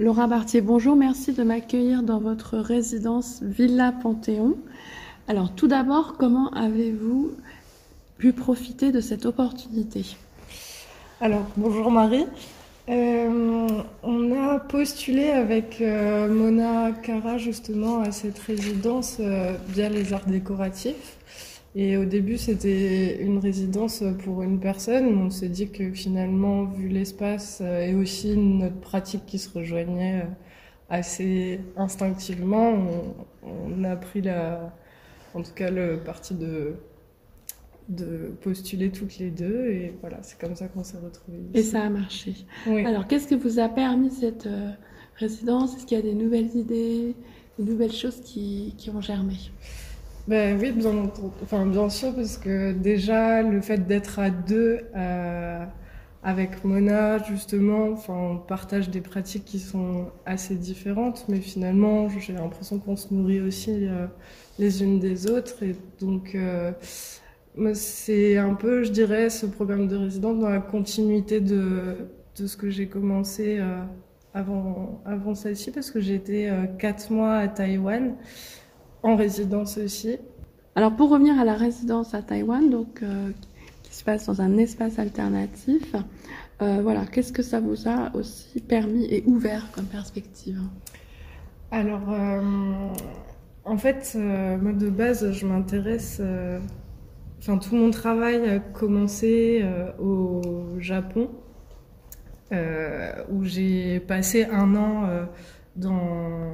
Laura Bartier, bonjour, merci de m'accueillir dans votre résidence Villa Panthéon. Alors tout d'abord, comment avez-vous pu profiter de cette opportunité? Alors bonjour Marie. Euh, on a postulé avec euh, Mona Cara justement à cette résidence euh, via les arts décoratifs. Et au début, c'était une résidence pour une personne. On s'est dit que finalement, vu l'espace et aussi notre pratique qui se rejoignait assez instinctivement, on, a pris la, en tout cas le parti de de postuler toutes les deux. Et voilà c'est comme ça qu'on s'est retrouvés et ça a marché. Oui. alors qu'est-ce que vous a permis cette résidence? Est-ce qu'il y a des nouvelles idées des nouvelles choses qui, qui ont germé? Ben oui, bien, enfin, bien sûr, parce que déjà, le fait d'être à deux euh, avec Mona, justement, enfin, on partage des pratiques qui sont assez différentes, mais finalement, j'ai l'impression qu'on se nourrit aussi euh, les unes des autres. Et donc, euh, c'est un peu, je dirais, ce programme de résidence dans la continuité de, ce que j'ai commencé euh, avant, avant celle-ci, parce que euh, quatre mois à Taïwan en résidence aussi. Alors pour revenir à la résidence à Taïwan, donc euh, qui se passe dans un espace alternatif, euh, voilà, qu'est-ce que ça vous a aussi permis et ouvert comme perspective? Alors, euh, en fait, moi de base, je m'intéresse. Enfin, tout mon travail a commencé au Japon, où j'ai passé un an dans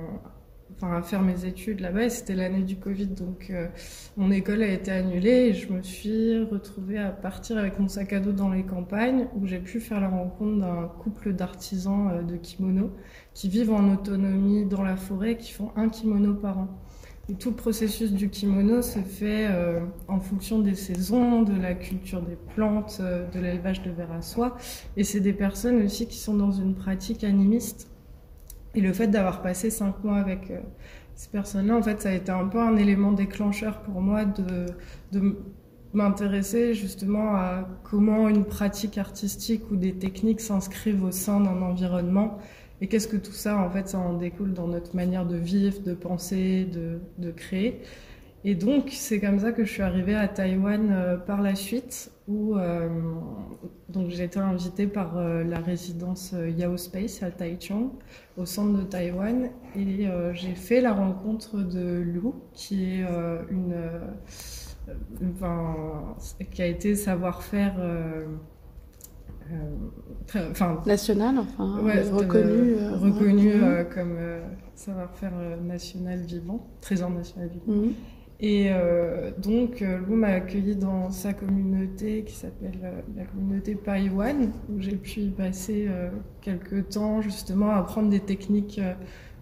enfin, à faire mes études là-bas et c'était l'année du Covid donc euh, mon école a été annulée et je me suis retrouvée à partir avec mon sac à dos dans les campagnes où j'ai pu faire la rencontre d'un couple d'artisans euh, de kimono qui vivent en autonomie dans la forêt qui font un kimono par an. Et tout le processus du kimono se fait euh, en fonction des saisons, de la culture des plantes, de l'élevage de vers à soie. Et c'est des personnes aussi qui sont dans une pratique animiste et le fait d'avoir passé cinq mois avec euh, ces personnes-là, en fait, ça a été un peu un élément déclencheur pour moi de, m'intéresser justement à comment une pratique artistique ou des techniques s'inscrivent au sein d'un environnement et qu'est-ce que tout ça, en fait, ça en découle dans notre manière de vivre, de penser, de créer. Et donc, c'est comme ça que je suis arrivée à Taïwan euh, par la suite, où euh, donc j'ai été invitée par euh, la résidence Yao Space à Taichung, au centre de Taïwan, et j'ai fait la rencontre de Lou, qui est une, une, enfin, qui a été savoir-faire. Enfin, national, enfin, ouais, reconnu, reconnu comme savoir-faire national vivant, trésor national vivant. Mm -hmm. Et euh, donc, euh, Lou m'a accueilli dans sa communauté qui s'appelle euh, la communauté Païwan, où j'ai pu y passer quelques temps justement à apprendre des techniques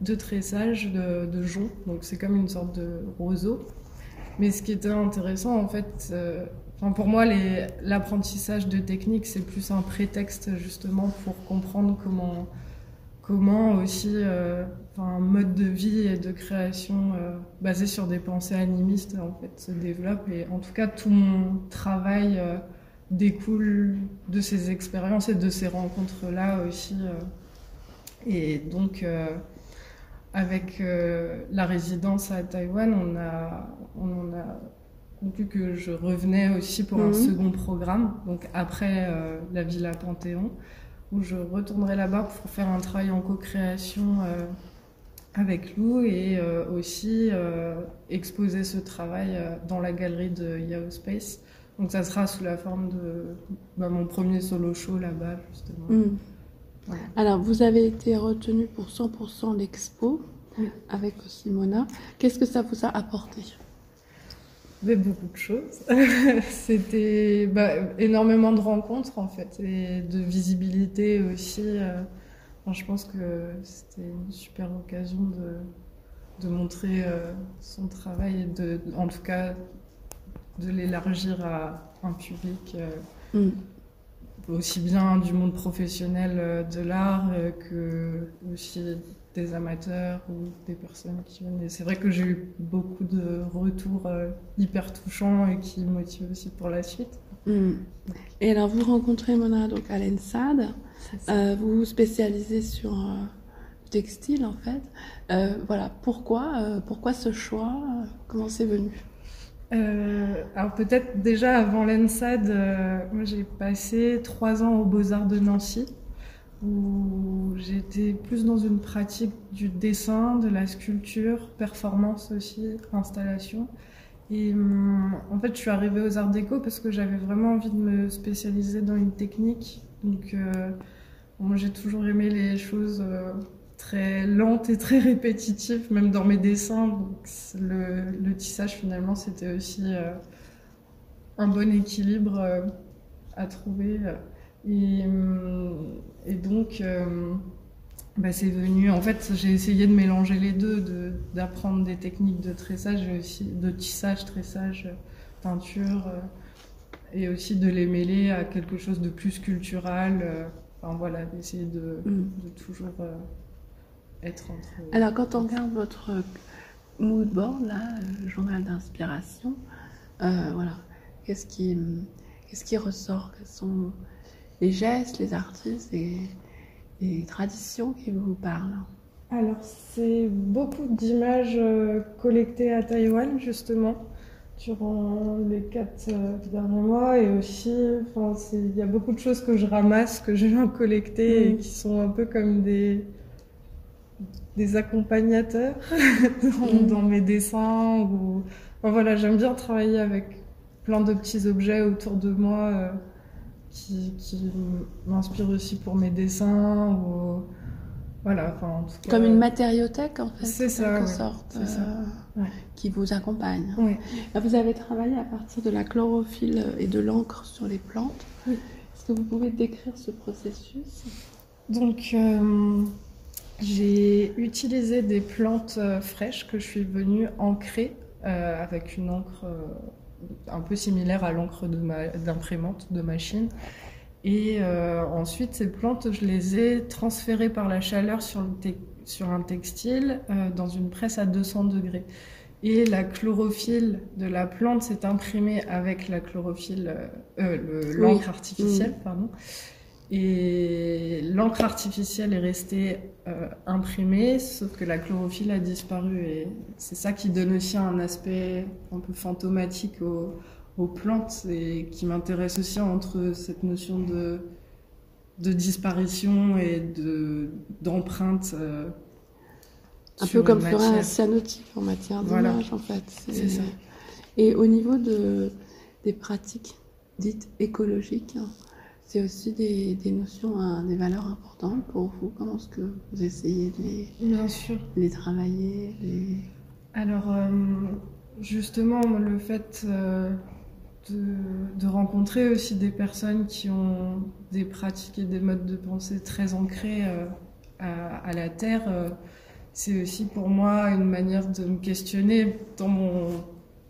de tressage de, de. Donc, c'est comme une sorte de roseau. Mais ce qui était intéressant, en fait, pour moi, l'apprentissage de techniques, c'est plus un prétexte justement pour comprendre comment comment aussi euh, un mode de vie et de création euh, basé sur des pensées animistes en fait se développe. Et en tout cas tout mon travail euh, découle de ces expériences et de ces rencontres là aussi et donc avec la résidence à Taïwan on a on a conclu que je revenais aussi pour mmh. un second programme donc après la Villa Panthéon où je retournerai là-bas pour faire un travail en co-création euh, avec Lou et euh, aussi euh, exposer ce travail dans la galerie de Yahoo Space. Donc ça sera sous la forme de bah, mon premier solo show là-bas, justement. Mmh. Ouais. Alors, vous avez été retenu pour 100% l'expo oui. avec aussi Mona. Qu'est-ce que ça vous a apporté? Mais beaucoup de choses. C'était bah, énormément de rencontres en fait et de visibilité aussi. Euh, enfin, je pense que c'était une super occasion de, de montrer euh, son travail et de, en tout cas de l'élargir à un public euh, mm. aussi bien du monde professionnel de l'art que aussi des amateurs ou des personnes qui viennent. C'est vrai que j'ai eu beaucoup de retours euh, hyper touchants et qui motivent aussi pour la suite. Mmh. Et alors, vous rencontrez Mona donc à l'ENSAD. Euh, vous vous spécialisez sur euh, textile en fait. Euh, voilà, pourquoi, euh, pourquoi ce choix Comment c'est venu? Alors peut-être déjà avant l'ENSAD, moi j'ai passé trois ans aux Beaux-Arts de Nancy où j'étais plus dans une pratique du dessin, de la sculpture, performance aussi, installation. Et hum, en fait, je suis arrivée aux arts déco parce que j'avais vraiment envie de me spécialiser dans une technique. Donc, euh, moi, j'ai toujours aimé les choses euh, très lentes et très répétitives, même dans mes dessins. Donc, le, tissage, finalement, c'était aussi euh, un bon équilibre à trouver. Et, hum, et donc, bah, c'est venu. En fait, j'ai essayé de mélanger les deux, d'apprendre des techniques de tressage, aussi de tissage, tressage, peinture, euh, et aussi de les mêler à quelque chose de plus culturel. Euh, enfin voilà, d'essayer de, mm. toujours euh, être entre. Alors, quand on regarde votre mood board, là, journal d'inspiration, voilà, qu'est-ce qui, qu'est-ce qui ressort Quels sont les gestes, les artistes et des traditions qui vous parlent Alors, c'est beaucoup d'images euh, collectées à Taïwan, justement, durant les quatre euh, derniers mois. Et aussi, il y a beaucoup de choses que je ramasse, que je viens collecter et mm. qui sont un peu comme des, des accompagnateurs mm. dans, mes dessins. Ou... voilà, j'aime bien travailler avec plein de petits objets autour de moi. Euh, qui, m'inspire aussi pour mes dessins. Ou... Voilà, enfin, en tout cas, Comme une matériothèque, en fait. C'est ça, quelque sorte, euh, qui vous accompagne. Oui. vous avez travaillé à partir de la chlorophylle et de l'encre sur les plantes. Est-ce que vous pouvez décrire ce processus? Donc, euh, j'ai utilisé des plantes euh, fraîches que je suis venue ancrer avec une encre un peu similaire à l'encre d'imprimante de, machine. Et euh, ensuite, ces plantes, je les ai transférées par la chaleur sur, sur un textile euh, dans une presse à 200 degrés. Et la chlorophylle de la plante s'est imprimée avec la chlorophylle, euh, l'encre artificielle, pardon. Et l'encre artificielle est restée euh, imprimée, sauf que la chlorophylle a disparu. Et c'est ça qui donne aussi un aspect un peu fantomatique aux, plantes et qui m'intéresse aussi entre cette notion de, de disparition et d'empreinte. Euh, un peu comme ferait un cyanotype en matière d'image, en fait. C'est ça. Et au niveau de, des pratiques dites écologiques, hein, c'est aussi des, notions, hein, des valeurs importantes pour vous. Comment est-ce que vous essayez de les, Bien sûr. les travailler Alors, euh, justement, le fait euh, de, rencontrer aussi des personnes qui ont des pratiques et des modes de pensée très ancrés euh, à, la Terre, c'est aussi pour moi une manière de me questionner dans mon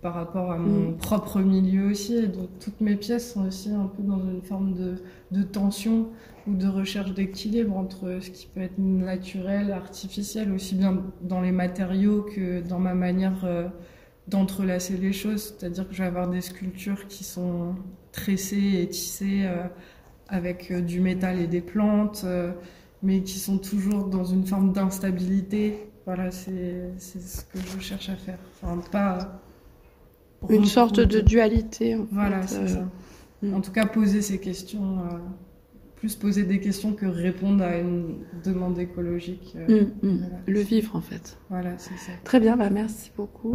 par rapport à mon mm. propre milieu aussi. Et donc toutes mes pièces sont aussi un peu dans une forme de, de tension ou de recherche d'équilibre entre ce qui peut être naturel, artificiel, aussi bien dans les matériaux que dans ma manière euh, d'entrelacer les choses. C'est-à-dire que je vais avoir des sculptures qui sont tressées et tissées euh, avec euh, du métal et des plantes, mais qui sont toujours dans une forme d'instabilité. Voilà, c'est ce que je cherche à faire. Enfin, pas une sorte de dualité. voilà, c'est ça. Euh, mm. En tout cas, poser ces questions, euh, plus poser des questions que répondre à une demande écologique. Euh, mm, mm. Le vivre, en fait. Voilà, c'est ça. Très bien, bah, merci beaucoup.